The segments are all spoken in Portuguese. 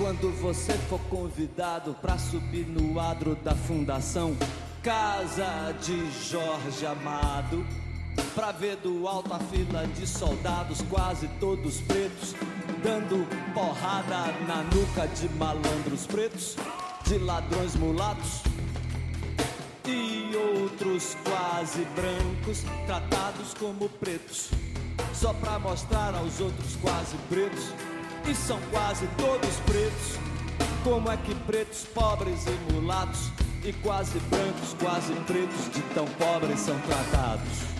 Quando você for convidado para subir no adro da fundação Casa de Jorge Amado, pra ver do alto a fila de soldados, quase todos pretos, dando porrada na nuca de malandros pretos, de ladrões mulatos e outros quase brancos, tratados como pretos, só pra mostrar aos outros quase pretos e são quase todos pretos. Como é que pretos, pobres e mulatos e quase brancos, quase pretos, de tão pobres são tratados?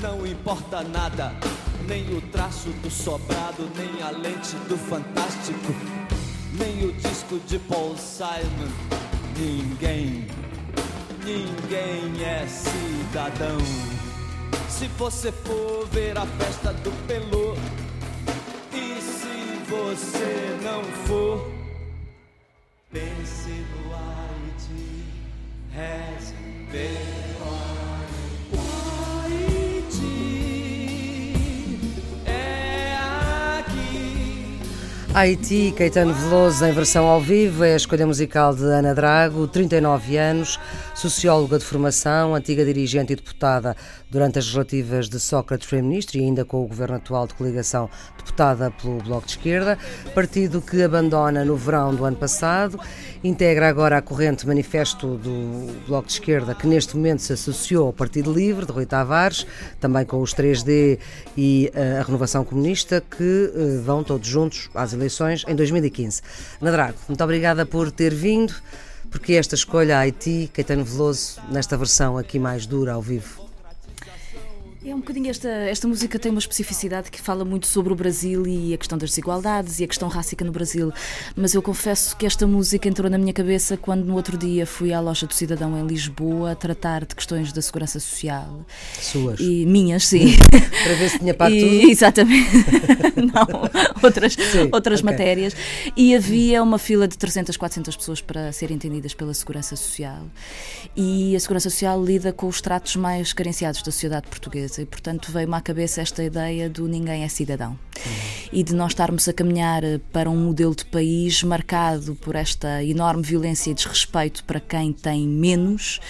Não importa nada, nem o traço do sobrado, nem a lente do fantástico, nem o disco de Paul Simon. Ninguém ninguém é cidadão. Se você for ver a festa do Pelô, e se você não for, pense no Haiti, reze pelo Haiti, Caetano Veloso em versão ao vivo, é a escolha musical de Ana Drago, 39 anos, socióloga de formação, antiga dirigente e deputada durante as relativas de Sócrates Primeiro-Ministro e ainda com o governo atual de coligação deputada pelo Bloco de Esquerda, partido que abandona no verão do ano passado, integra agora a corrente manifesto do Bloco de Esquerda, que neste momento se associou ao Partido Livre, de Rui Tavares, também com os 3D e uh, a Renovação Comunista, que uh, vão todos juntos às eleições em 2015. Nadrago, muito obrigada por ter vindo porque esta escolha a Haiti, Caetano Veloso, nesta versão aqui mais dura ao vivo? É um bocadinho esta, esta música tem uma especificidade que fala muito sobre o Brasil e a questão das desigualdades e a questão rássica no Brasil. Mas eu confesso que esta música entrou na minha cabeça quando no outro dia fui à loja do Cidadão em Lisboa tratar de questões da segurança social. Suas? E minhas, sim. Para ver se tinha para e, tudo? Exatamente. Não, outras, sim, outras okay. matérias. E havia uma fila de 300, 400 pessoas para serem entendidas pela segurança social. E a segurança social lida com os tratos mais carenciados da sociedade portuguesa e, portanto, veio-me à cabeça esta ideia do ninguém é cidadão e de nós estarmos a caminhar eh, para um modelo de país marcado por esta enorme violência e desrespeito para quem tem menos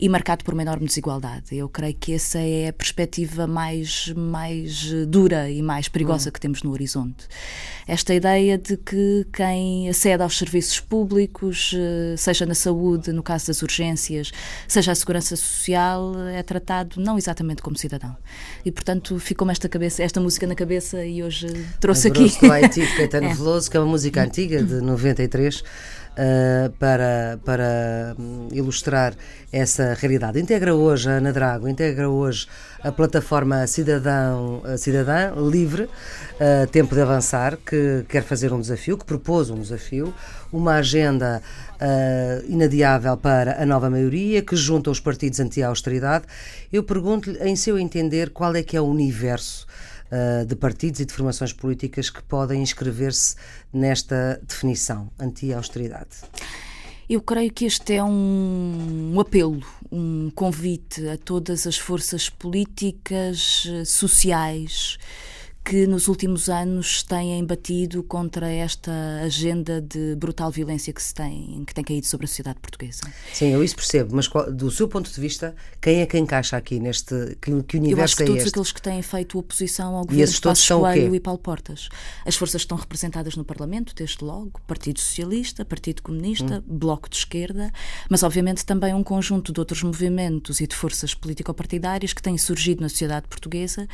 e marcado por uma enorme desigualdade. Eu creio que essa é a perspectiva mais, mais eh, dura e mais perigosa uhum. que temos no horizonte. Esta ideia de que quem acede aos serviços públicos, eh, seja na saúde, no caso das urgências, seja a segurança social, é tratado não exatamente como cidadão cidadão. E portanto ficou-me esta, cabeça, esta música na cabeça e hoje trouxe aqui. do Haiti de Caetano é. Veloso, que é uma música antiga de 93. Uh, para, para hum, ilustrar essa realidade. Integra hoje a Ana Drago, integra hoje a plataforma Cidadão, Cidadã Livre, uh, Tempo de Avançar, que quer fazer um desafio, que propôs um desafio, uma agenda uh, inadiável para a nova maioria, que junta os partidos anti-austeridade. Eu pergunto-lhe, em seu entender, qual é que é o universo uh, de partidos e de formações políticas que podem inscrever-se nesta definição anti-austeridade? Eu creio que este é um, um, apelo, um convite a todas as forças políticas, sociais, que nos últimos anos têm batido contra esta agenda de brutal violência que se tem, que tem caído sobre a sociedade portuguesa. Sim, eu isso percebo, mas do seu ponto de vista, quem é que encaixa aqui neste que, que universo eu acho que é todos este? aqueles que têm feito oposição ao governo de Passos Coelho e Paulo Portas. As forças que estão representadas no Parlamento, desde logo, Partido Socialista, Partido Comunista, hum. Bloco de Esquerda, mas obviamente também um conjunto de outros movimentos e de forças político-partidárias que têm surgido na sociedade portuguesa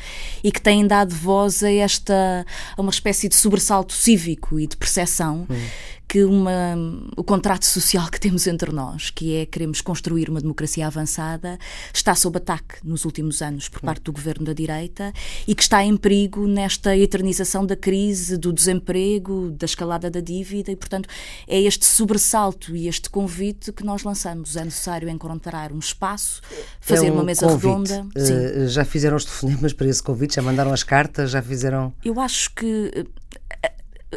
e que têm dado voz a esta a uma espécie de sobressalto cívico e de percepção hum que uma, o contrato social que temos entre nós, que é queremos construir uma democracia avançada, está sob ataque nos últimos anos por parte do governo da direita e que está em perigo nesta eternização da crise, do desemprego, da escalada da dívida e, portanto, é este sobressalto e este convite que nós lançamos. É necessário encontrar um espaço, fazer é um uma mesa convite. redonda. Uh, já fizeram os telefonemas para esse convite? Já mandaram as cartas? Já fizeram? Eu acho que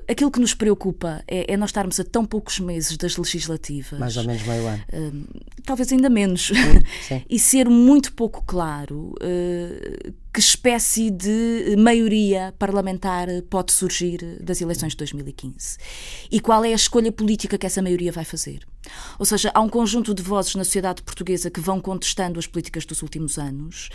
Aquilo que nos preocupa é, é, nós estarmos a tão poucos meses das legislativas. Mais ou menos meio ano. Uh, talvez ainda menos. sim. e ser muito pouco claro uh, que espécie de maioria parlamentar pode surgir das eleições de 2015 e qual é a escolha política que essa maioria vai fazer. Ou seja, há um conjunto de vozes na sociedade portuguesa que vão contestando as políticas dos últimos anos.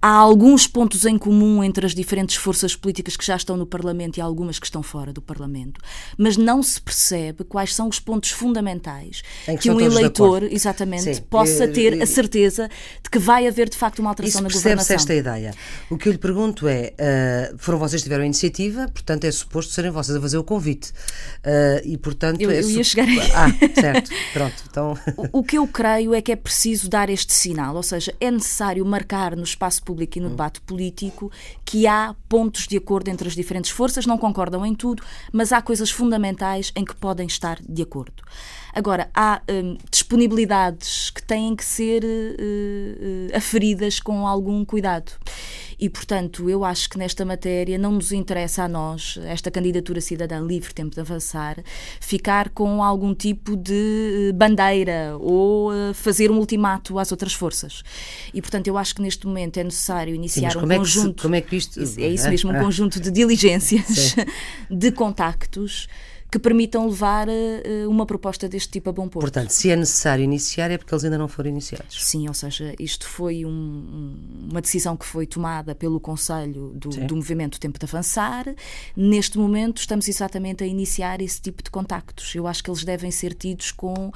Há alguns pontos em comum entre as diferentes forças políticas que já estão no Parlamento e algumas que estão fora do Parlamento, mas não se percebe quais são os pontos fundamentais que, um eleitor, exatamente, Sim. possa ter a certeza de que vai haver de facto uma alteração Isso na governação. esta ideia. O que eu lhe pergunto é: uh, foram vocês que tiveram a iniciativa, portanto é suposto serem vocês a fazer o convite. Uh, e portanto. Eu, é eu ia chegar aí. Ah, certo. Pronto. Então... O, o, que eu creio é que é preciso dar este sinal, ou seja, é necessário marcar no espaço público e no debate político que há pontos de acordo entre as diferentes forças, não concordam em tudo, mas há coisas fundamentais em que podem estar de acordo. Agora, há hum, disponibilidades que têm que ser uh, uh, aferidas com algum cuidado. E, portanto, eu acho que nesta matéria não nos interessa a nós, esta candidatura cidadã livre, tempo de avançar, ficar com algum tipo de bandeira ou fazer um ultimato às outras forças. E, portanto, eu acho que neste momento é necessário iniciar Sim, um conjunto. É que, como é que isto. É isso mesmo, um ah. conjunto de diligências, de contactos que permitam levar uh, uma proposta deste tipo a bom porto. Portanto, se é necessário iniciar, é porque eles ainda não foram iniciados. Sim, ou seja, isto foi um, uma decisão que foi tomada pelo Conselho do, do, Movimento Tempo de Avançar. Neste momento, estamos exatamente a iniciar esse tipo de contactos. Eu acho que eles devem ser tidos com uh,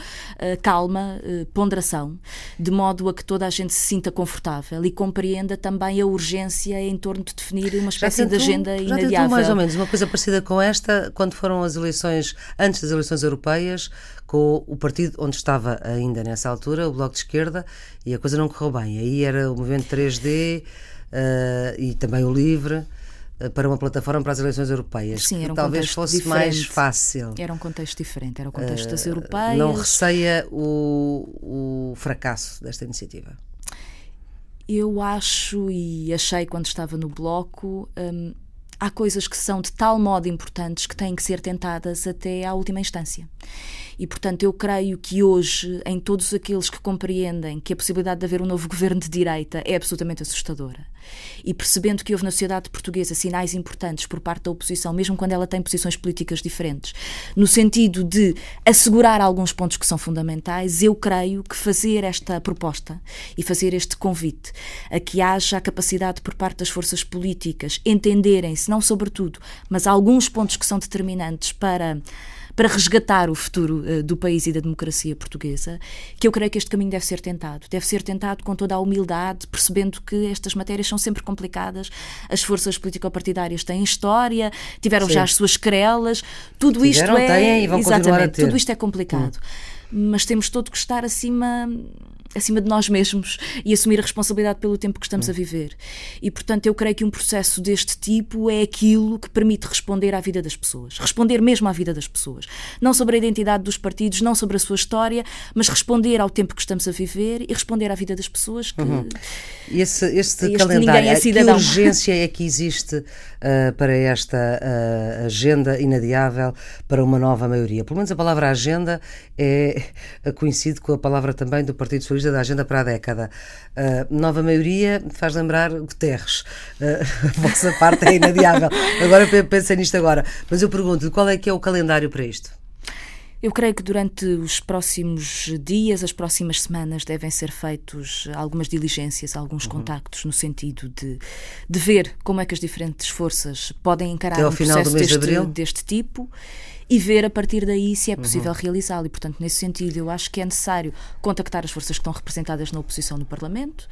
calma, uh, ponderação, de modo a que toda a gente se sinta confortável e compreenda também a urgência em torno de definir uma espécie tentou, de agenda já inadiável. Já mais ou menos uma coisa parecida com esta, quando foram as eleições eleições, antes das eleições europeias, com o partido onde estava ainda nessa altura, o Bloco de Esquerda, e a coisa não correu bem. Aí era o movimento 3D uh, eh, e também o Livre eh, para uma plataforma para as eleições europeias. Sim, era um talvez fosse diferente. mais fácil. Era um contexto diferente, era o contexto uh, das europeias. Não receia o, o fracasso desta iniciativa? Eu acho e achei quando estava no bloco um, há coisas que são de tal modo importantes que têm que ser tentadas até à última instância. E, portanto, eu creio que hoje, em todos aqueles que compreendem que a possibilidade de haver um novo governo de direita é absolutamente assustadora, e percebendo que houve na sociedade portuguesa sinais importantes por parte da oposição, mesmo quando ela tem posições políticas diferentes, no sentido de assegurar alguns pontos que são fundamentais, eu creio que fazer esta proposta e fazer este convite a que haja a capacidade por parte das forças políticas entenderem-se, não sobretudo, mas alguns pontos que são determinantes para para resgatar o futuro uh, do país e da democracia portuguesa, que eu creio que este caminho deve ser tentado. Deve ser tentado com toda a humildade, percebendo que estas matérias são sempre complicadas, as forças político-partidárias têm história, tiveram Sim. já as suas querelas, tudo Tiveram, isto é. Têm, e vão exatamente, tudo isto é complicado. Hum. Mas temos todo que estar acima acima de nós mesmos e assumir a responsabilidade pelo tempo que estamos a viver. E, portanto, eu creio que um processo deste tipo é aquilo que permite responder à vida das pessoas. Responder mesmo à vida das pessoas. Não sobre a identidade dos partidos, não sobre a sua história, mas responder ao tempo que estamos a viver e responder à vida das pessoas. Que... Uhum. Esse, este, este calendário, é que urgência é que existe uh, para esta uh, agenda inadiável para uma nova maioria? Pelo menos a palavra agenda é coincide com a palavra também do Partido Socialista da Agenda para a década. Uh, nova maioria faz lembrar Guterres. Uh, a vossa parte é inadiável. Agora pensei nisto agora. Mas eu pergunto-lhe qual é que é o calendário para isto? Eu creio que durante os próximos dias, as próximas semanas, devem ser feitos algumas diligências, alguns uhum. contactos, no sentido de, de ver como é que as diferentes forças podem encarar um processo deste, de deste tipo e ver a partir daí se é possível uhum. realizá-lo. E, portanto, nesse sentido, eu acho que é necessário contactar as forças que estão representadas na oposição no Parlamento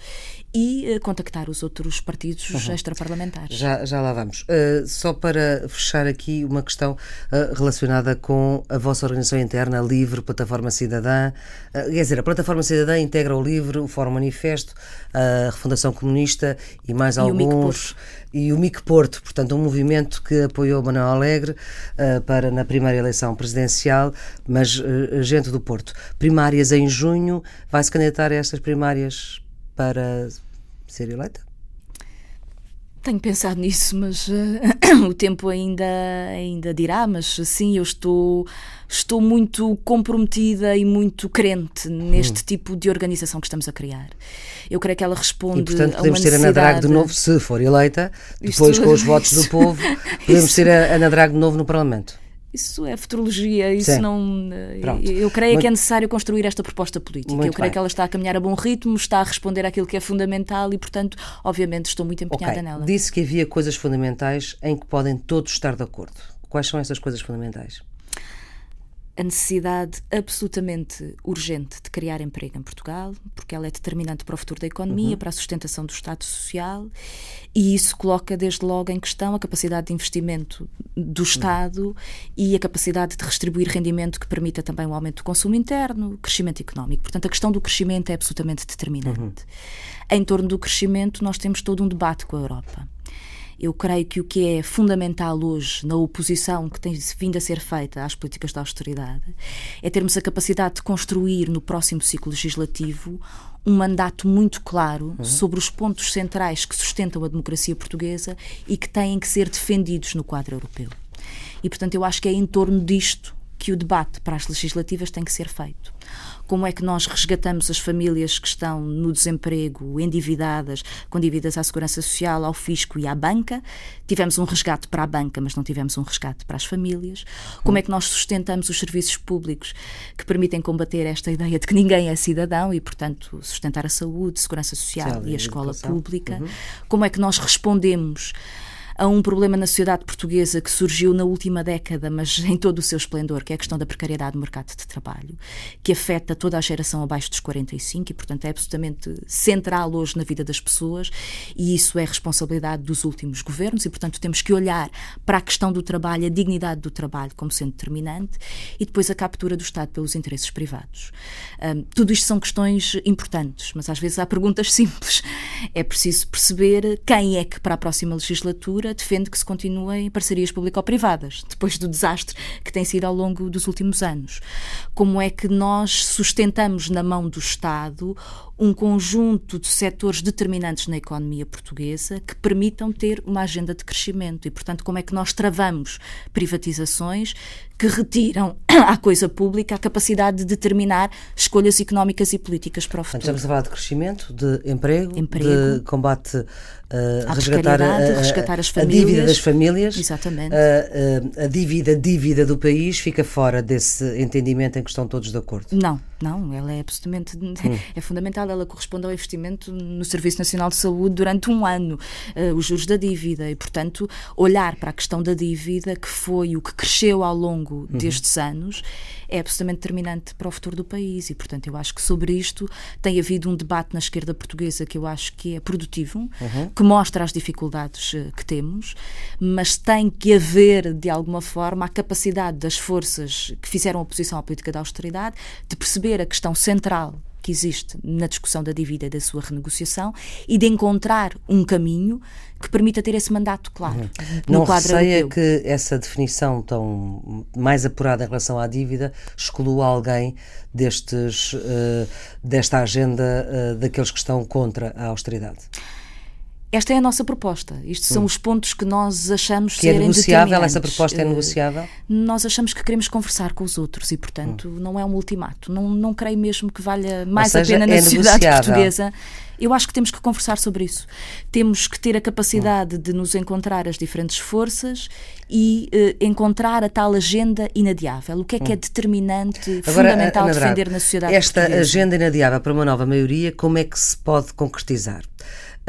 e uh, contactar os outros partidos uhum. extraparlamentares. Já, já lá vamos. Uh, só para fechar aqui uma questão uh, relacionada com a vossa organização interna, Livre, Plataforma Cidadã. quer dizer, a Plataforma Cidadã integra o Livre, o Fórum Manifesto, a Refundação Comunista e mais e alguns. E o MIC Porto, portanto, um movimento que apoiou Manuel Alegre uh, para na primeira eleição presidencial, mas uh, gente do Porto. Primárias em junho, vai-se candidatar a estas primárias para ser eleita? Tenho pensado nisso, mas uh, o tempo ainda, ainda dirá. Mas sim, eu estou, estou muito comprometida e muito crente neste hum. tipo de organização que estamos a criar. Eu creio que ela responde. E, portanto, podemos ter a Ana Drago de novo, se for eleita, depois Isto... com os votos do povo, podemos ter a Ana Drago de novo no Parlamento. Isso é futurologia, isso Sim. não. Eh, Pronto. Eu creio Mas... que é necessário construir esta proposta política. Muito eu creio bem. que ela está a caminhar a bom ritmo, está a responder àquilo que é fundamental e, portanto, obviamente, estou muito empenhada okay. nela. Disse que havia coisas fundamentais em que podem todos estar de acordo. Quais são essas coisas fundamentais? A necessidade absolutamente urgente de criar emprego em Portugal, porque ela é determinante para o futuro da economia, uhum. para a sustentação do Estado Social, e isso coloca desde logo em questão a capacidade de investimento do Estado uhum. e a capacidade de distribuir rendimento que permita também o aumento do consumo interno, crescimento económico. Portanto, a questão do crescimento é absolutamente determinante. Uhum. Em torno do crescimento, nós temos todo um debate com a Europa. Eu creio que o que é fundamental hoje na oposição que tem vindo a ser feita às políticas de austeridade é termos a capacidade de construir no próximo ciclo legislativo um mandato muito claro uhum. sobre os pontos centrais que sustentam a democracia portuguesa e que têm que ser defendidos no quadro europeu. E, portanto, eu acho que é em torno disto que o debate para as legislativas tem que ser feito como é que nós resgatamos as famílias que estão no desemprego, endividadas, com dívidas à Segurança Social, ao Fisco e à banca. Tivemos um resgate para a banca, mas não tivemos um resgate para as famílias. Como é que nós sustentamos os serviços públicos que permitem combater esta ideia de que ninguém é cidadão e, portanto, sustentar a saúde, segurança social e a escola pública? Uhum. Como é que nós respondemos a um problema na sociedade portuguesa que surgiu na última década, mas em todo o seu esplendor, que é a questão da precariedade no mercado de trabalho, que afeta toda a geração abaixo dos 45 e, portanto, é absolutamente central hoje na vida das pessoas e isso é responsabilidade dos últimos governos e, portanto, temos que olhar para a questão do trabalho, a dignidade do trabalho como sendo determinante e depois a captura do Estado pelos interesses privados. Um, tudo isto são questões importantes, mas às vezes há perguntas simples. É preciso perceber quem é que para a próxima legislatura defende que se continuem parcerias público-privadas, depois do desastre que tem sido ao longo dos últimos anos. Como é que nós sustentamos na mão do Estado um conjunto de setores determinantes na economia portuguesa que permitam ter uma agenda de crescimento e, portanto, como é que nós travamos privatizações que retiram à coisa pública a capacidade de determinar escolhas económicas e políticas para o futuro. Estamos a falar de crescimento, de emprego, emprego de combate uh, a resgatar, a, resgatar as famílias, a dívida das famílias. Exatamente. Uh, uh, a dívida, dívida do país fica fora desse entendimento em que estão todos de acordo. Não, não, ela é absolutamente hum. é fundamental, ela corresponde ao investimento no Serviço Nacional de Saúde durante um ano, uh, os juros da dívida e, portanto, olhar para a questão da dívida, que foi o que cresceu ao longo uhum. destes anos, é absolutamente determinante para o futuro do país e, portanto, eu acho que sobre isto tem havido um debate na esquerda portuguesa que eu acho que é produtivo, uhum. que mostra as dificuldades uh, que temos, mas tem que haver, de alguma forma, a capacidade das forças que fizeram oposição à política da austeridade de perceber a questão central que existe na discussão da dívida e da sua renegociação e de encontrar um caminho que permita ter esse mandato claro. Uhum. Não receia que essa definição tão mais apurada em relação à dívida exclua alguém destes, uh, desta agenda uh, daqueles que estão contra a austeridade? Esta é a nossa proposta. Isto são hum. os pontos que nós achamos que é serem é negociável. Essa proposta é negociável. Nós achamos que queremos conversar com os outros e, portanto, hum. não é um ultimato. Não, não creio mesmo que valha mais seja, a pena na é sociedade portuguesa. Eu acho que temos que conversar sobre isso. Temos que ter a capacidade hum. de nos encontrar as diferentes forças e uh, encontrar a tal agenda inadiável. O que é que é hum. determinante, Agora, fundamental Ana defender na sociedade Esta portuguesa? agenda inadiável para uma nova maioria, como é que se pode concretizar?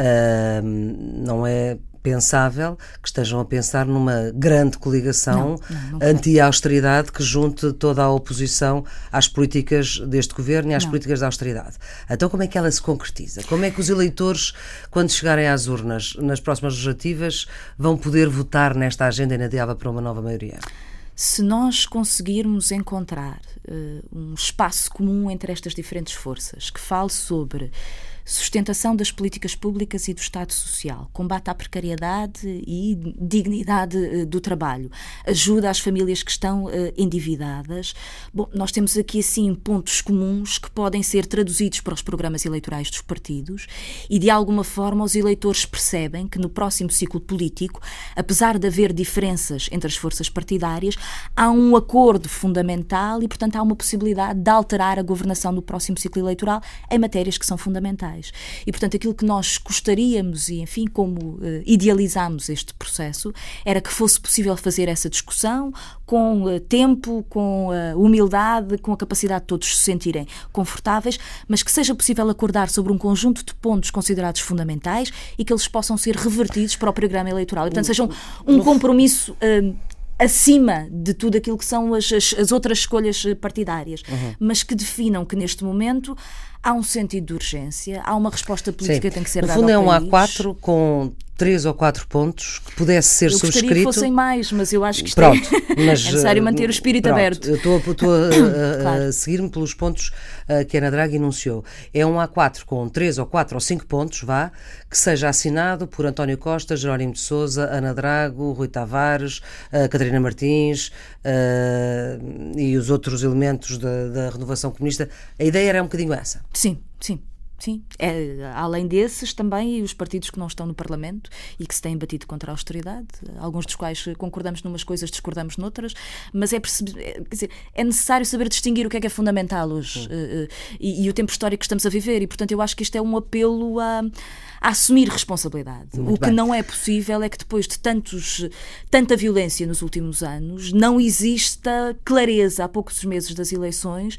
Uh, não é pensável que estejam a pensar numa grande coligação anti-austeridade que junte toda a oposição às políticas deste governo e às não. políticas da austeridade. Então, como é que ela se concretiza? Como é que os eleitores, quando chegarem às urnas nas próximas legislativas, vão poder votar nesta agenda inadiável para uma nova maioria? Se nós conseguirmos encontrar uh, um espaço comum entre estas diferentes forças que fale sobre sustentação das políticas públicas e do Estado Social, combate à precariedade e dignidade eh, do trabalho, ajuda às famílias que estão uh, endividadas. Bom, nós temos aqui assim pontos comuns que podem ser traduzidos para os programas eleitorais dos partidos e de alguma forma os eleitores percebem que no próximo ciclo político, apesar de haver diferenças entre as forças partidárias, há um acordo fundamental e, portanto, há uma possibilidade de alterar a governação do próximo ciclo eleitoral em matérias que são fundamentais. E, portanto, aquilo que nós gostaríamos e, enfim, como uh, idealizámos este processo, era que fosse possível fazer essa discussão com uh, tempo, com uh, humildade, com a capacidade de todos se sentirem confortáveis, mas que seja possível acordar sobre um conjunto de pontos considerados fundamentais e que eles possam ser revertidos para o programa eleitoral. E, portanto, seja um, um compromisso acima de tudo aquilo que são as, as, as outras escolhas partidárias, uhum. mas que definam que neste momento há um sentido de urgência, há uma resposta política Sim. que tem que ser no dada. No fundo, é um A4 com três ou quatro pontos que pudesse ser eu subscrito. Que fossem mais, mas eu acho que pronto, é, mas, é necessário manter o espírito pronto, aberto. Eu estou, estou a, claro. a seguir-me pelos pontos uh, que a Ana Draga enunciou. É um A4 com três ou quatro ou cinco pontos, vá, que seja assinado por António Costa, Jerónimo de Souza, Ana Drago, Rui Tavares, uh, Catarina Martins e os outros elementos da, da renovação comunista. A ideia era um bocadinho essa. Sim, sim. Sim, é, além desses, também os partidos que não estão no Parlamento e que se têm batido contra a austeridade, alguns dos quais concordamos numas coisas, discordamos noutras, mas é, é, dizer, é necessário saber distinguir o que é que é fundamental hoje uh, uh, e, e, o tempo histórico que estamos a viver, e portanto eu acho que isto é um apelo a, a assumir responsabilidade. Muito o que bem. não é possível é que depois de tantos, tanta violência nos últimos anos, não exista clareza há poucos meses das eleições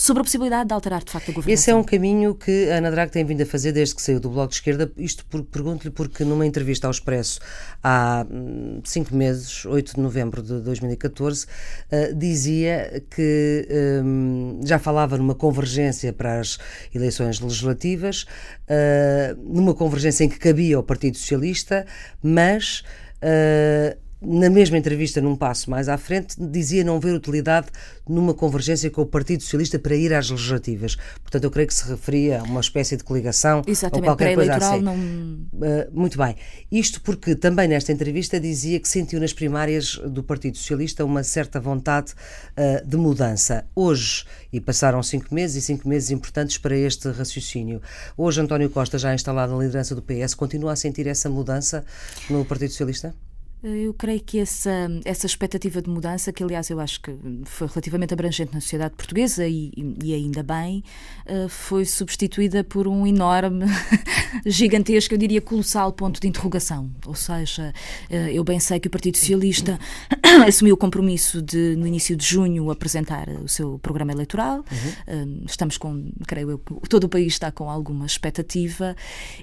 sobre a possibilidade de alterar de facto a governação. Esse é um caminho que a Ana Drago tem vindo a fazer desde que saiu do Bloco de Esquerda. Isto pergunto-lhe porque numa entrevista ao Expresso há hum, cinco meses, 8 de novembro de 2014, uh, eh, dizia que um, já falava numa convergência para as eleições legislativas, uh, numa convergência em que cabia o Partido Socialista, mas uh, na mesma entrevista, num passo mais à frente, dizia não ver utilidade numa convergência com o Partido Socialista para ir às legislativas. Portanto, eu creio que se referia a uma espécie de coligação Exatamente, ou qualquer coisa assim. Não... Uh, muito bem. Isto porque também nesta entrevista dizia que sentiu nas primárias do Partido Socialista uma certa vontade uh, de mudança. Hoje, e passaram cinco meses e cinco meses importantes para este raciocínio. Hoje, António Costa, já instalado na liderança do PS, continua a sentir essa mudança no Partido Socialista? Eu creio que essa, essa expectativa de mudança, que aliás eu acho que foi relativamente abrangente na sociedade portuguesa e, e ainda bem, eh, foi substituída por um enorme, gigantesco, eu diria colossal ponto de interrogação. Ou seja, eh, eu bem sei que o Partido Socialista assumiu o compromisso de, no início de junho, apresentar o seu programa eleitoral. Uhum. Eh, estamos com, creio eu, todo o país está com alguma expectativa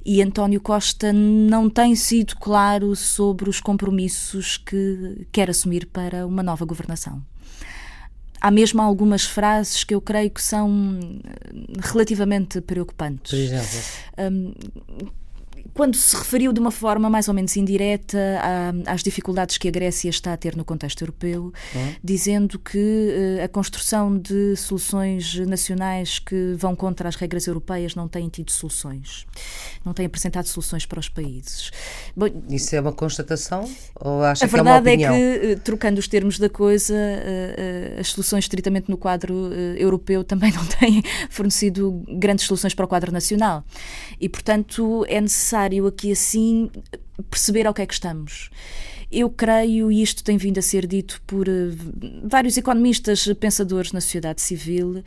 e António Costa não tem sido claro sobre os compromissos compromissos que quer assumir para uma nova governação. Há mesmo algumas frases que eu creio que são relativamente preocupantes. Por exemplo? Um, quando se referiu de uma forma mais ou menos indireta às dificuldades que a Grécia está a ter no contexto europeu, uhum. dizendo que uh, a construção de soluções nacionais que vão contra as regras europeias não tem tido soluções, não tem apresentado soluções para os países. Bom, Isso é uma constatação ou acha a que é uma opinião? A verdade é que, uh, trocando os termos da coisa, uh, as soluções estritamente no quadro europeu também não têm fornecido grandes soluções para o quadro nacional. E, portanto, é necessário necessário aqui assim perceber ao que é que estamos. Eu creio, e isto tem vindo a ser dito por uh, vários economistas, pensadores na sociedade civil,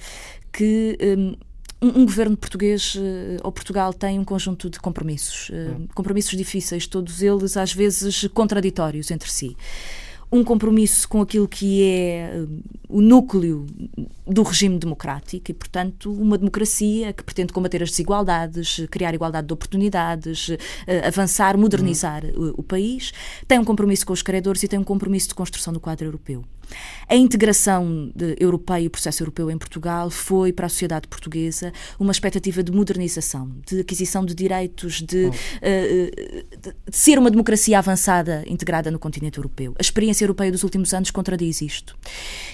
que um, um, governo português uh, ou Portugal tem um conjunto de compromissos, uh, compromissos difíceis, todos eles às vezes contraditórios entre si um compromisso com aquilo que é hum, o núcleo do regime democrático e, portanto, uma democracia que pretende combater as desigualdades, criar igualdade de oportunidades, eh, avançar, modernizar uhum. o, o país, tem um compromisso com os credores e tem um compromisso de construção do quadro europeu. A integração europeia e o processo europeu em Portugal foi para a sociedade portuguesa uma expectativa de modernização, de aquisição de direitos, de, oh. uh, de, de ser uma democracia avançada integrada no continente europeu. A experiência europeia dos últimos anos contradiz isto.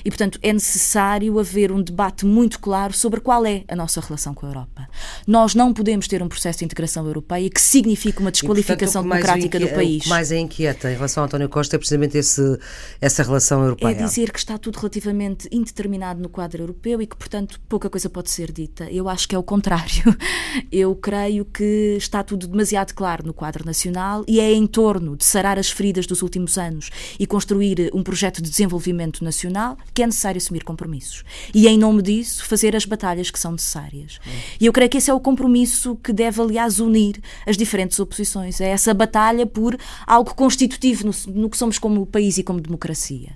E, portanto, é necessário haver um debate muito claro sobre qual é a nossa relação com a Europa. Nós não podemos ter um processo de integração europeia que signifique uma desqualificação e, portanto, democrática do país. O que mais é inquieta em relação a António Costa é precisamente esse, essa relação europeia. É dizer que está tudo relativamente indeterminado no quadro europeu e que, portanto, pouca coisa pode ser dita. Eu acho que é o contrário. Eu creio que está tudo demasiado claro no quadro nacional e é em torno de sarar as feridas dos últimos anos e construir um projeto de desenvolvimento nacional que é necessário assumir compromissos. E, em nome disso, fazer as batalhas que são necessárias. Hum. E eu creio que esse é o compromisso que deve, aliás, unir as diferentes oposições. É essa batalha por algo constitutivo no, no que somos como país e como democracia.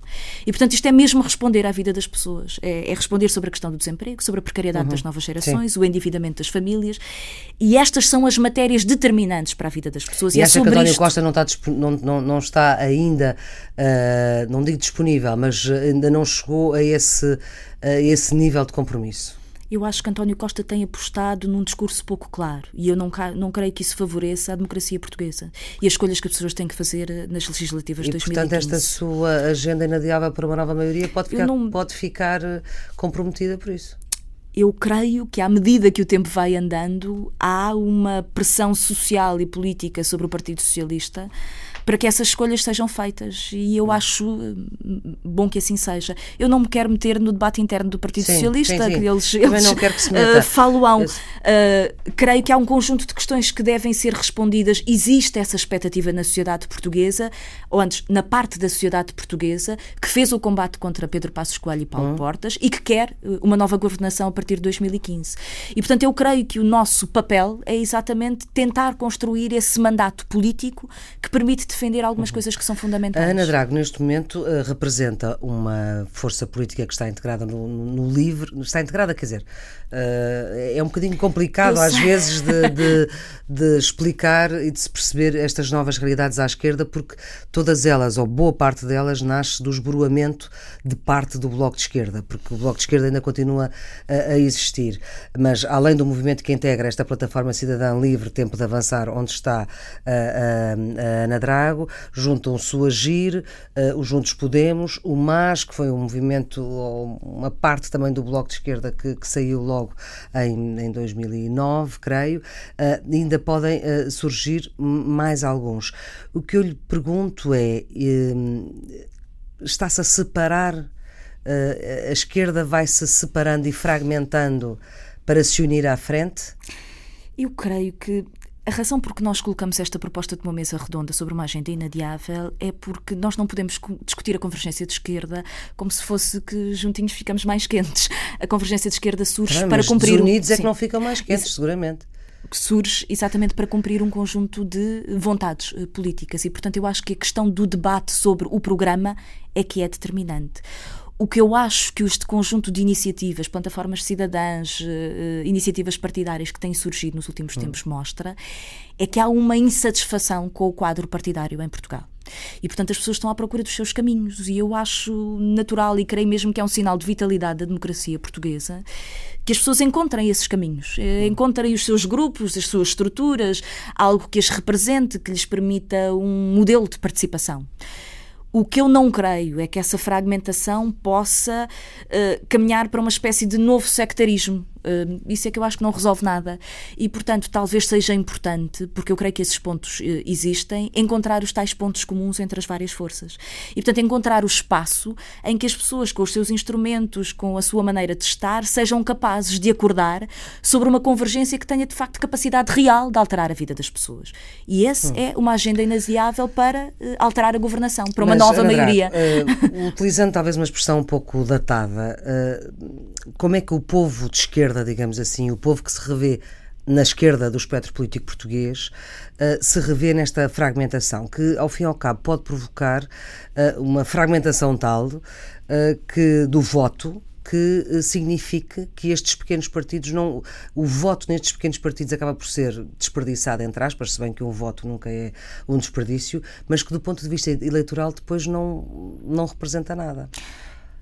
E, portanto, isto é mesmo responder à vida das pessoas. É, é responder sobre a questão do desemprego, sobre a precariedade uhum. das novas gerações, Sim. o endividamento das famílias. E estas são as matérias determinantes para a vida das pessoas. E, e acha que António isto... Costa não está, não, não, não está ainda, uh, não digo disponível, mas ainda não chegou a esse, a esse nível de compromisso? Eu acho que António Costa tem apostado num discurso pouco claro e eu não, não creio que isso favoreça a democracia portuguesa e as escolhas que as pessoas têm que fazer eh, nas legislativas de 2015. portanto, esta sua agenda inadiável para uma nova maioria pode ficar, não... pode ficar eh, comprometida por isso? eu creio que, à medida que o tempo vai andando, há uma pressão social e política sobre o Partido Socialista para que essas escolhas sejam feitas e eu acho hum, bom que assim seja. Eu não me quero meter no debate interno do Partido sim, Socialista, sim, sim. que eles, eles não quero que se meta. Uh, falam. Uh, creio que há um conjunto de questões que devem ser respondidas. Existe essa expectativa na sociedade portuguesa, ou antes, na parte da sociedade portuguesa, que fez o combate contra Pedro Passos Coelho e Paulo hum. Portas e que quer uh, uma nova governação a partir de 2015. E, portanto, eu creio que o nosso papel é exatamente tentar construir esse mandato político que permite defender algumas uhum. coisas que são fundamentais. A Ana Drago, neste momento, uh, representa uma força política que está integrada no, no, LIVRE. Está integrada, quer dizer, uh, é um bocadinho complicado às vezes de, de, de, explicar e de se perceber estas novas realidades à esquerda, porque todas elas, ou boa parte delas, nasce do esboroamento de parte do Bloco de Esquerda, porque o Bloco de Esquerda ainda continua a, a existir. Mas, além do movimento que integra esta plataforma Cidadã Livre, Tempo de Avançar, onde está a, a, a Ana Drago, Santiago, juntam-se o Agir, uh, o Juntos Podemos, o MAS, que foi um movimento, uma parte também do Bloco de Esquerda que, que saiu logo em, em 2009, creio, uh, ainda podem uh, surgir mais alguns. O que eu lhe pergunto é: está-se a separar? a esquerda vai se separando e fragmentando para se unir à frente? Eu creio que a razão por que nós colocamos esta proposta de uma mesa redonda sobre uma agenda inadiável é porque nós não podemos discutir a convergência de esquerda como se fosse que juntinhos ficamos mais quentes. A convergência de esquerda surge Caramba, para cumprir. Os unidos é que não ficam mais quentes, Isso. seguramente surge exatamente para cumprir um conjunto de vontades uh, políticas e, portanto, eu acho que a questão do debate sobre o programa é que é determinante. O que eu acho que este conjunto de iniciativas, plataformas cidadãs, uh, iniciativas partidárias que têm surgido nos últimos hum. tempos mostra é que há uma insatisfação com o quadro partidário em Portugal. E, portanto, as pessoas estão à procura dos seus caminhos. E eu acho natural e creio mesmo que é um sinal de vitalidade da democracia portuguesa que as pessoas encontrem esses caminhos, eh, encontrem os seus grupos, as suas estruturas, algo que as represente, que lhes permita um modelo de participação. O que eu não creio é que essa fragmentação possa uh, caminhar para uma espécie de novo sectarismo Uh, isso é que eu acho que não resolve nada. E, portanto, talvez seja importante, porque eu creio que esses pontos uh, existem, encontrar os tais pontos comuns entre as várias forças. E, portanto, encontrar o espaço em que as pessoas, com os seus instrumentos, com a sua maneira de estar, sejam capazes de acordar sobre uma convergência que tenha, de facto, capacidade real de alterar a vida das pessoas. E essa hum. é uma agenda inaziável para uh, alterar a governação, para uma Mas, nova maioria. utilizando talvez uma expressão um pouco datada, como é que o povo de esquerda, digamos assim, o povo que se revê na esquerda do espectro político português, uh, se revê nesta fragmentação, que ao fim e ao cabo pode provocar uh, uma fragmentação tal uh, que do voto que signifique que estes pequenos partidos não. O voto nestes pequenos partidos acaba por ser desperdiçado, entre aspas, se bem que um voto nunca é um desperdício, mas que do ponto de vista eleitoral depois não, não representa nada.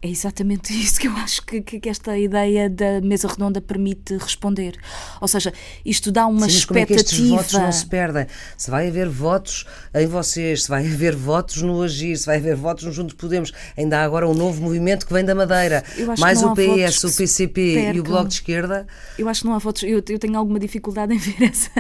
É exatamente isso que eu acho que, que, esta ideia da mesa redonda permite responder. Ou seja, isto dá uma Sim, expectativa. Como é que estes votos não se perdem? Se vai haver votos em vocês, se vai haver votos no Agir, se vai haver votos no Juntos Podemos, ainda há agora um novo movimento que vem da Madeira, mais o PS, o PCP e o Bloco de Esquerda. Eu acho que não há votos. Eu, eu tenho alguma dificuldade em ver essa,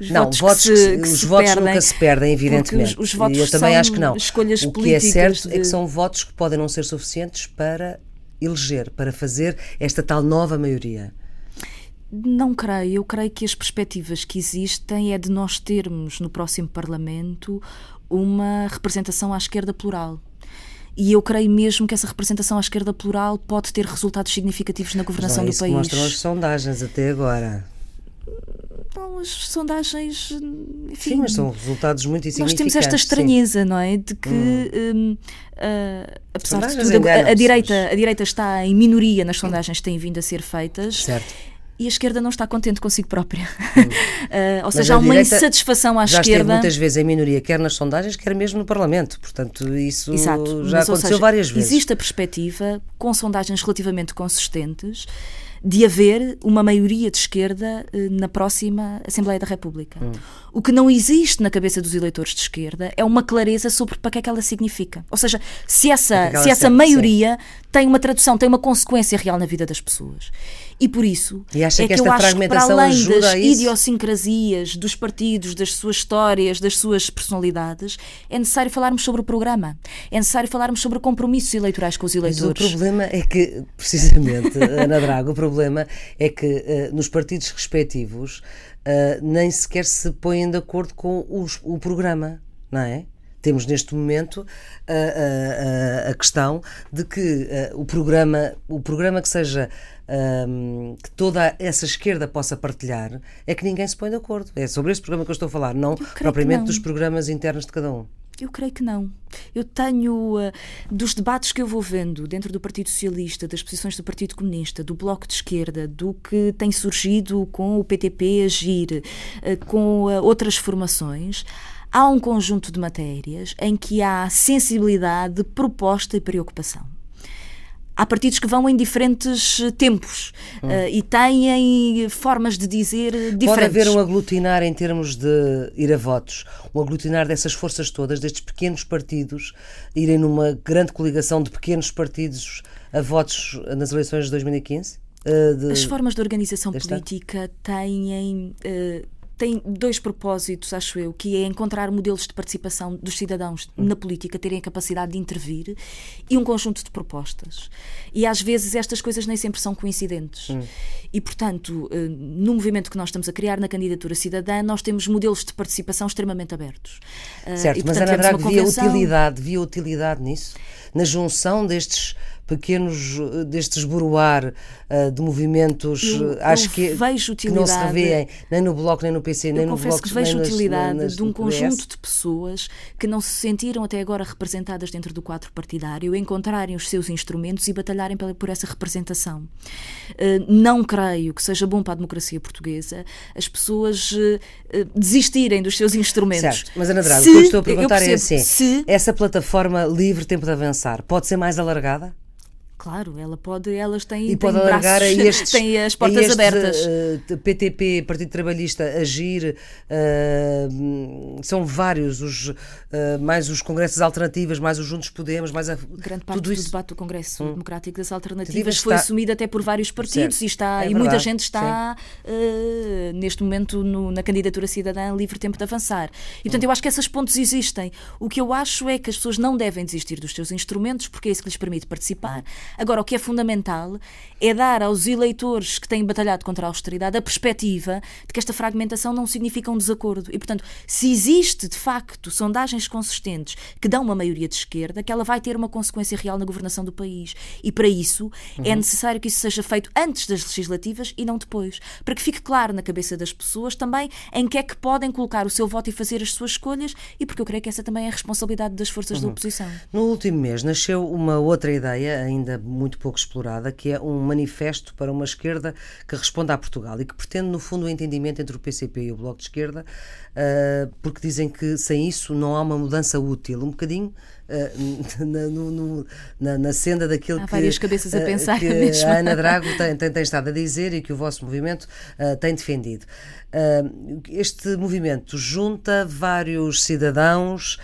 os não, votos, votos que se, que os votos perdem, nunca se perdem, evidentemente. Os, os votos eu também acho que não. Escolhas o que é certo de... é que são votos que podem não ser suficientes para para eleger, para fazer esta tal nova maioria? Não creio. Eu creio que as perspectivas que existem é de nós termos no próximo Parlamento uma representação à esquerda plural. E eu creio mesmo que essa representação à esquerda plural pode ter resultados significativos na governação Mas do país. mostram as sondagens até agora. As sondagens. Enfim, sim, mas são resultados muito insignificantes. Nós temos esta estranheza, sim. não é? De que, hum. uh, apesar de tudo, a, a, direita, a direita está em minoria nas sondagens que têm vindo a ser feitas. Certo e a esquerda não está contente consigo própria. uh, ou seja, há uma insatisfação à já esquerda. Já esteve muitas vezes em minoria, quer nas sondagens, quer mesmo no Parlamento. Portanto, isso Exato. já Mas, aconteceu seja, várias vezes. Existe a perspectiva, com sondagens relativamente consistentes, de haver uma maioria de esquerda eh, na próxima Assembleia da República. Hum. O que não existe na cabeça dos eleitores de esquerda é uma clareza sobre para que é que ela significa. Ou seja, se essa, é se essa maioria sim. tem uma tradução, tem uma consequência real na vida das pessoas. E por isso e é que, que eu acho que para além das idiosincrasias dos partidos, das suas histórias, das suas personalidades, é necessário falarmos sobre o programa. É necessário falarmos sobre compromissos eleitorais com os eleitores. Mas o problema é que, precisamente, Ana Drago, o problema é que uh, nos partidos respectivos uh, nem sequer se põem de acordo com os, o programa, não é? Temos neste momento a, a, a questão de que uh, o programa, o programa que seja um, que toda essa esquerda possa partilhar, é que ninguém se põe de acordo. É sobre esse programa que eu estou a falar, não propriamente não. dos programas internos de cada um. Eu creio que não. Eu tenho, uh, dos debates que eu vou vendo dentro do Partido Socialista, das posições do Partido Comunista, do Bloco de Esquerda, do que tem surgido com o PTP agir, uh, com uh, outras formações, há um conjunto de matérias em que há sensibilidade, proposta e preocupação há partidos que vão em diferentes eh, tempos hum. uh, e têm formas de dizer diferentes. Pode haver um aglutinar em termos de ir a votos, um aglutinar dessas forças todas, destes pequenos partidos, irem numa grande coligação de pequenos partidos a votos nas eleições de 2015? Uh, de... As formas de organização política têm. Uh, tem dois propósitos, acho eu, que é encontrar modelos de participação dos cidadãos na política, terem a capacidade de intervir e um conjunto de propostas. E às vezes estas coisas nem sempre são coincidentes. Hum. E, portanto, eh, no movimento que nós estamos a criar, na candidatura cidadã, nós temos modelos de participação extremamente abertos. Eh, certo, e, portanto, mas Ana Drago via utilidade, via utilidade nisso? Na junção destes pequenos destes buruar uh, de movimentos eu, à esquerda que não se revêem nem no Bloco, nem no PC, nem eu no Bloco. que vejo utilidade nas, nas, de um conjunto de pessoas que não se sentiram até agora representadas dentro do quadro partidário, encontrarem os seus instrumentos e batalharem por essa representação. Não creio que seja bom para a democracia portuguesa as pessoas desistirem dos seus instrumentos. Certo, mas Ana Drago, o que eu estou a perguntar é percebo, é assim, se... essa plataforma livre tempo de avançar pode ser mais alargada? Claro, ela pode, elas têm, e pode têm alargar braços, a estes, têm as portas estes, abertas. Uh, PTP, Partido Trabalhista, Agir, uh, são vários, os, uh, mais os congressos alternativas, mais os Juntos Podemos, mais a, Grande parte do isso. debate do Congresso hum. Democrático das Alternativas foi está... assumido até por vários partidos certo. e, está, é e muita gente está neste momento no, na candidatura cidadã livre tempo de avançar. E portanto hum. eu acho que esses pontos existem. O que eu acho é que as pessoas não devem desistir dos seus instrumentos porque é isso que lhes permite participar. Agora, o que é fundamental é dar aos eleitores que têm batalhado contra a austeridade a perspectiva de que esta fragmentação não significa um desacordo. E, portanto, se existe de facto sondagens consistentes que dão uma maioria de esquerda, que ela vai ter uma consequência real na governação do país. E para isso uhum. é necessário que isso seja feito antes das legislativas e não depois. Para que fique claro na cabeça das pessoas também em que é que podem colocar o seu voto e fazer as suas escolhas, e porque eu creio que essa também é a responsabilidade das forças uhum. da oposição. No último mês nasceu uma outra ideia, ainda muito pouco explorada, que é um manifesto para uma esquerda que responda a Portugal e que pretende, no fundo, o um entendimento entre o PCP e o Bloco de Esquerda, uh, porque dizem que sem isso não há uma mudança útil. Um bocadinho uh, na, no, na, na, senda daquilo há que, várias cabeças a pensar que mesmo. a Ana Drago tem, tem, tem, estado a dizer e que o vosso movimento tem defendido. este movimento junta vários cidadãos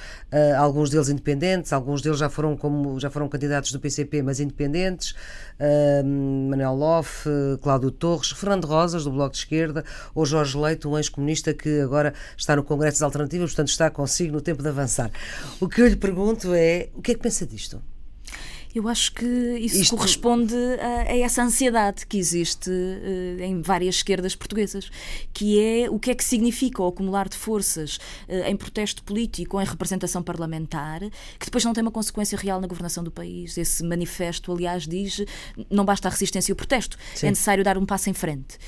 alguns deles independentes, alguns deles já foram, como, já foram candidatos do PCP, mas independentes, Manuel Loff, Cláudio Torres, Fernando Rosas, do Bloco de Esquerda, ou Jorge Leite, um ex-comunista que agora está no Congresso das Alternativas, portanto está consigo no tempo de avançar. O que eu lhe pergunto é, o que é que pensa disto? Eu acho que isso Isto... corresponde a, a, essa ansiedade que existe uh, em várias esquerdas portuguesas, que é o que é que significa o acumular de forças uh, em protesto político ou em representação parlamentar, que depois não tem uma consequência real na governação do país. Esse manifesto, aliás, diz não basta a resistência e o protesto, Sim. é necessário dar um passo em frente.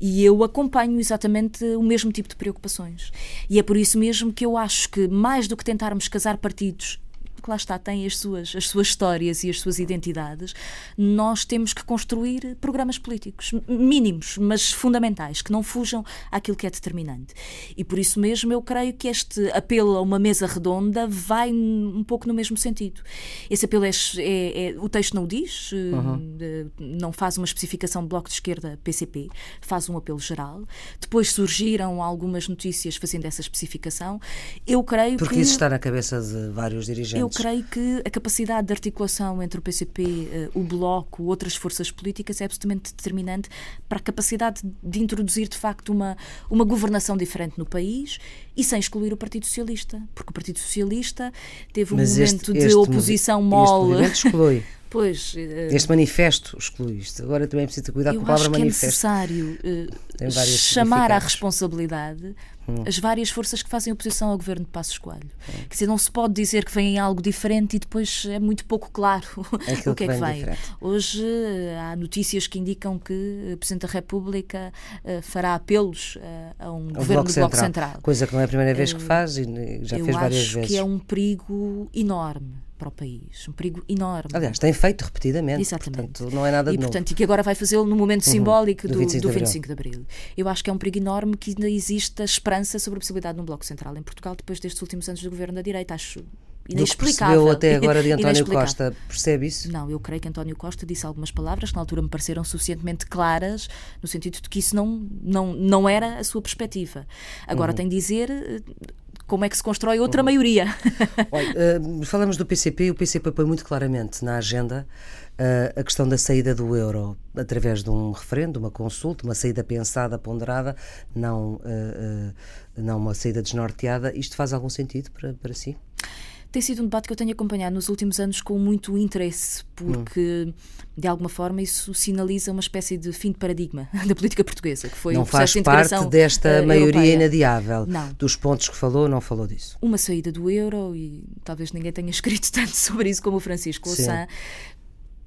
E eu acompanho exatamente o mesmo tipo de preocupações. E é por isso mesmo que eu acho que, mais do que tentarmos casar partidos que lá está, têm as suas, as suas histórias e as suas identidades, nós temos que construir programas políticos mínimos, mas fundamentais, que não fujam àquilo que é determinante. E por isso mesmo eu creio que este apelo a uma mesa redonda vai um pouco no mesmo sentido. Esse apelo é, é, é o texto não o diz, uhum. não faz uma especificação de bloco de esquerda PCP, faz um apelo geral. Depois surgiram algumas notícias fazendo essa especificação. Eu creio Porque que. isso está na cabeça de vários dirigentes. Eu creio que a capacidade de articulação entre o PCP, eh, o Bloco, outras forças políticas é absolutamente determinante para a capacidade de introduzir, de facto, uma, uma governação diferente no país e sem excluir o Partido Socialista, porque o Partido Socialista teve um Mas momento este, de este oposição mole. Este exclui. Pois, uh, este manifesto exclui isto. Agora também é preciso ter cuidado com a palavra manifesto. Eu acho que é necessário uh, chamar à responsabilidade hum. as várias forças que fazem oposição ao governo de Passos Coelho. Hum. Quer dizer, não se pode dizer que vem algo diferente e depois é muito pouco claro o que, é que vem. Hoje uh, há notícias que indicam que o Presidente da República fará apelos a um o governo Bloco do Bloco Central. Central. Coisa que não é a primeira vez que faz e já fez várias vezes. Eu acho que é um perigo enorme para o país. Um perigo enorme. Aliás, tem feito repetidamente. Exatamente. Portanto, não é nada de e, portanto, e que agora vai fazê-lo no momento uhum. simbólico do, do, 25, do de 25 de Abril. Eu acho que é um perigo enorme que ainda exista esperança sobre a possibilidade de um Bloco Central em Portugal depois destes últimos anos do governo da direita. Acho inexplicável. Do que até agora de António Costa, percebe isso? Não, eu creio que António Costa disse algumas palavras que na altura me pareceram suficientemente claras, no sentido de que isso não, não, não era a sua perspectiva. Agora uhum. tem de dizer eh, como é que se constrói outra uhum. maioria. Olha, uh, falamos do PCP e o PCP põe muito claramente na agenda uh, a questão da saída do euro através de um referendo, uma consulta, uma saída pensada, ponderada, não, uh, não uma saída desnorteada. Isto faz algum sentido para, para si? Tem sido um debate que eu tenho acompanhado nos últimos anos com muito interesse, porque, hum. de alguma forma, isso sinaliza uma espécie de fim de paradigma da política portuguesa, que foi não faz de parte desta uh, maioria europeia. inadiável. Não. Dos pontos que falou, não falou disso. Uma saída do euro, e talvez ninguém tenha escrito tanto sobre isso como o Francisco Louçã,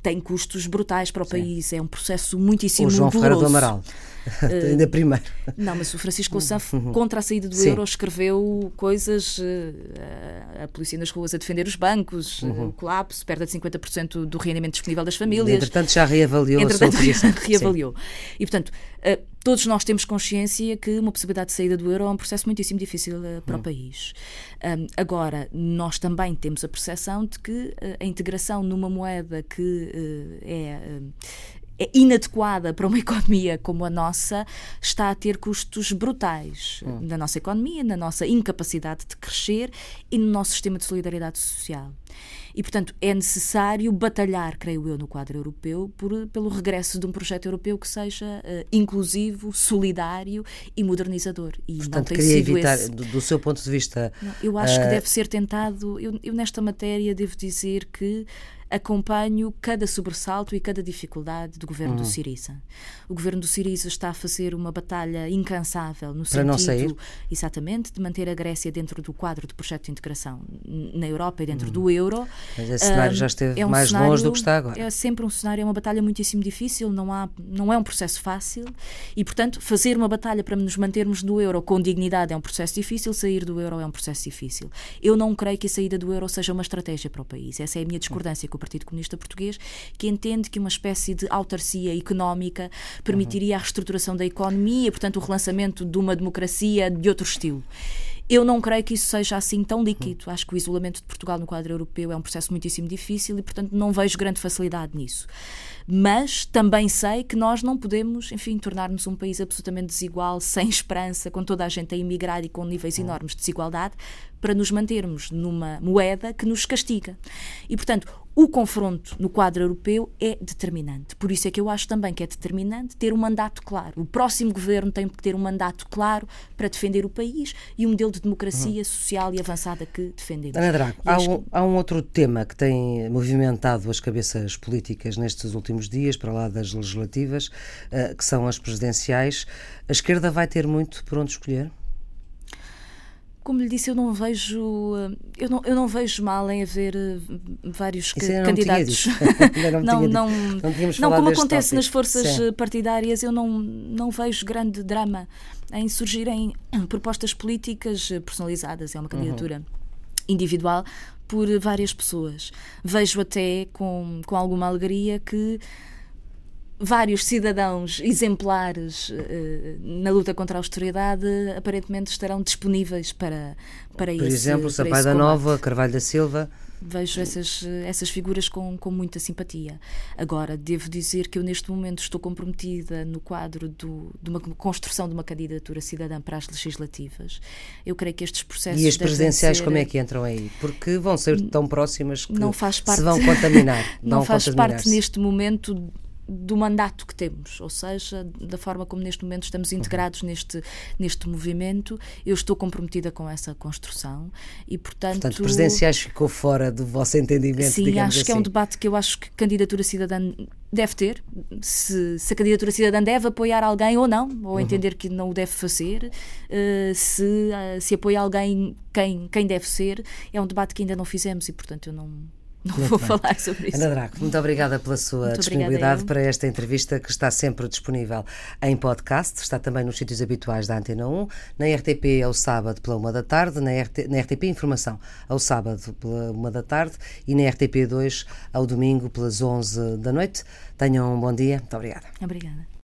tem custos brutais para o Sim. país. É um processo muitíssimo o João Ferreira do Amaral, uh, ainda primeiro. Não, mas o Francisco Louçã, uhum. contra a saída do Sim. euro, escreveu coisas, uh, a polícia nas ruas a defender os bancos, uhum. o colapso, perda de 50% do rendimento disponível das famílias. Entretanto, já reavaliou Entretanto, a sua já reavaliou. E, portanto, uh, todos nós temos consciência que uma possibilidade de saída do euro é um processo muitíssimo difícil uh, para hum. o país. Um, agora, nós também temos a percepção de que uh, a integração numa moeda que uh, é é inadequada para uma economia como a nossa, está a ter custos brutais hum. na nossa economia, na nossa incapacidade de crescer e no nosso sistema de solidariedade social. E, portanto, é necessário batalhar, creio eu, no quadro europeu, por, pelo regresso de um projeto europeu que seja uh, inclusivo, solidário e modernizador. E portanto, queria evitar, esse... do, do, seu ponto de vista. Não, eu acho uh... que eh, deve ser tentado. Eu, eu, nesta matéria, devo dizer que acompanho cada sobressalto e cada dificuldade do governo do Siriza. O governo do Siriza está a fazer uma batalha incansável no Para sentido, exatamente, de manter a Grécia dentro do quadro do projeto de integração na Europa e dentro uhum. do euro. Mas esse cenário um, já esteve é um mais cenário, longe do que está agora. É sempre um cenário, é uma batalha muitíssimo difícil, não, há, não é um processo fácil e, portanto, fazer uma batalha para nos mantermos no euro com dignidade é um processo difícil, sair do euro é um processo difícil. Eu não creio que a saída do euro seja uma estratégia para o país. Essa é a minha discordância com o Partido Comunista Português, que entende que uma espécie de autarcia económica permitiria a reestruturação da economia, portanto, o relançamento de uma democracia de outro estilo. Eu não creio que isso seja assim tão líquido. Acho que o isolamento de Portugal no quadro europeu é um processo muitíssimo difícil e, portanto, não vejo grande facilidade nisso. Mas também sei que nós não podemos, enfim, tornar-nos um país absolutamente desigual, sem esperança, com toda a gente a emigrar e com níveis enormes de desigualdade, para nos mantermos numa moeda que nos castiga. E, portanto, o confronto no quadro europeu é determinante. Por isso é que eu acho também que é determinante ter um mandato claro. O próximo governo tem que ter um mandato claro para defender o país e um modelo de democracia uhum. social e avançada que defendemos. Ana Drago, há um, há um outro tema que tem movimentado as cabeças políticas nestes últimos dias, para lá das legislativas, uh, que são as presidenciais. A esquerda vai ter muito por onde escolher? Como lhe disse, eu não vejo eh, eu não, eu não vejo mal em haver eh, vários candidatos. Não, não, não, não, não, como acontece tópico. nas forças Sim. Partidárias, eu não, não vejo grande drama em surgirem propostas políticas personalizadas. É uma candidatura uhum. individual por várias pessoas. Vejo até com, com alguma alegria que vários cidadãos exemplares uh, na luta contra a austeridade aparentemente estarão disponíveis para, para Por esse exemplo, Sapai da Nova, Carvalho da Silva. Vejo essas, essas figuras com, com muita simpatia. Agora, devo dizer que eu neste momento estou comprometida no quadro do, de uma construção de uma candidatura cidadã para as legislativas. Eu creio que estes processos. E as presidenciais, ser... como é que entram aí? Porque vão ser tão próximas que não faz parte, se vão contaminar. não faz parte neste momento do mandato que temos, ou seja, da forma como neste momento estamos integrados uhum. neste, neste movimento. Eu estou comprometida com essa construção e, portanto. Portanto, presidenciais ficou fora do vosso entendimento. Sim, acho assim. que é um assim. debate que eu acho que candidatura cidadã deve ter, se, se, a candidatura cidadã deve apoiar alguém ou não, ou uhum. entender que não o deve fazer, uh, se, uh, se apoia alguém quem, quem deve ser, é um debate que ainda não fizemos e, portanto, eu não não muito vou bem. falar sobre isso. Ana Draco, muito obrigada pela sua muito disponibilidade para esta entrevista que está sempre disponível em podcast, está também nos sítios habituais da Antena 1, na RTP ao sábado pela uma da tarde, na, RT, na RTP Informação ao sábado pela uma da tarde e na RTP 2 ao domingo pelas 11 da noite. Tenham um bom dia. Muito obrigada. Obrigada.